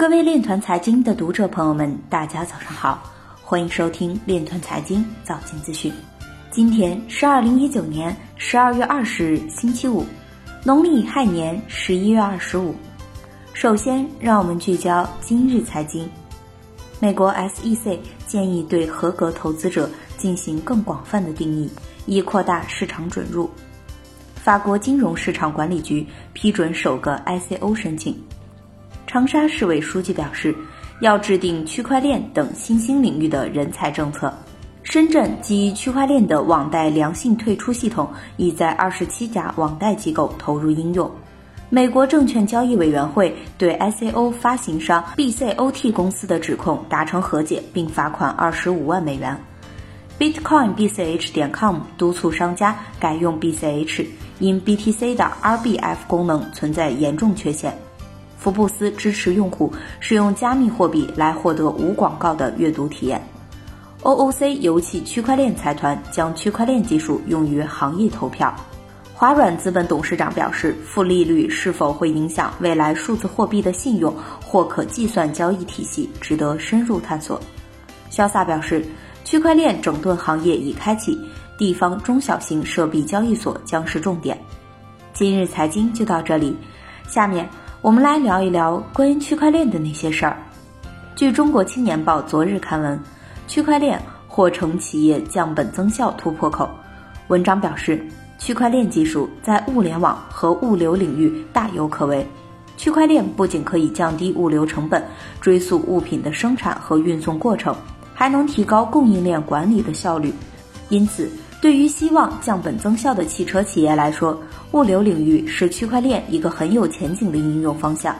各位链团财经的读者朋友们，大家早上好，欢迎收听链团财经早间资讯。今天是二零一九年十二月二十日，星期五，农历亥年十一月二十五。首先，让我们聚焦今日财经。美国 SEC 建议对合格投资者进行更广泛的定义，以扩大市场准入。法国金融市场管理局批准首个 ICO 申请。长沙市委书记表示，要制定区块链等新兴领域的人才政策。深圳基于区块链的网贷良性退出系统已在二十七家网贷机构投入应用。美国证券交易委员会对 ICO 发行商 BCOT 公司的指控达成和解，并罚款二十五万美元。Bitcoin BCH 点 com 督促商家改用 BCH。因 BTC 的 RBF 功能存在严重缺陷，福布斯支持用户使用加密货币来获得无广告的阅读体验。OOC 油气区块链财团将区块链技术用于行业投票。华软资本董事长表示，负利率是否会影响未来数字货币的信用或可计算交易体系，值得深入探索。潇洒表示，区块链整顿行业已开启。地方中小型设币交易所将是重点。今日财经就到这里，下面我们来聊一聊关于区块链的那些事儿。据中国青年报昨日刊文，区块链或成企业降本增效突破口。文章表示，区块链技术在物联网和物流领域大有可为。区块链不仅可以降低物流成本，追溯物品的生产和运送过程，还能提高供应链管理的效率。因此，对于希望降本增效的汽车企业来说，物流领域是区块链一个很有前景的应用方向。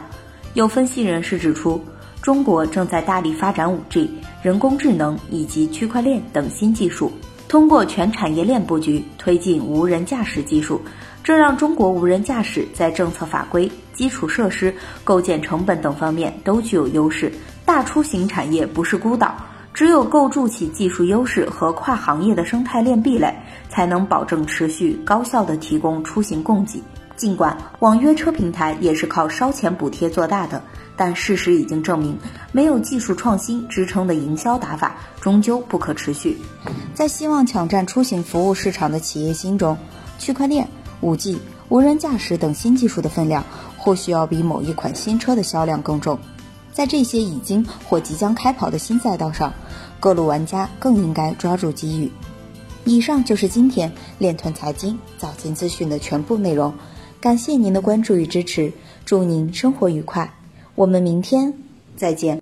有分析人士指出，中国正在大力发展 5G、人工智能以及区块链等新技术，通过全产业链布局推进无人驾驶技术，这让中国无人驾驶在政策法规、基础设施、构建成本等方面都具有优势。大出行产业不是孤岛。只有构筑起技术优势和跨行业的生态链壁垒，才能保证持续高效的提供出行供给。尽管网约车平台也是靠烧钱补贴做大的，但事实已经证明，没有技术创新支撑的营销打法，终究不可持续。在希望抢占出行服务市场的企业心中，区块链、五 G、无人驾驶等新技术的分量，或许要比某一款新车的销量更重。在这些已经或即将开跑的新赛道上，各路玩家更应该抓住机遇。以上就是今天链团财经早间资讯的全部内容，感谢您的关注与支持，祝您生活愉快，我们明天再见。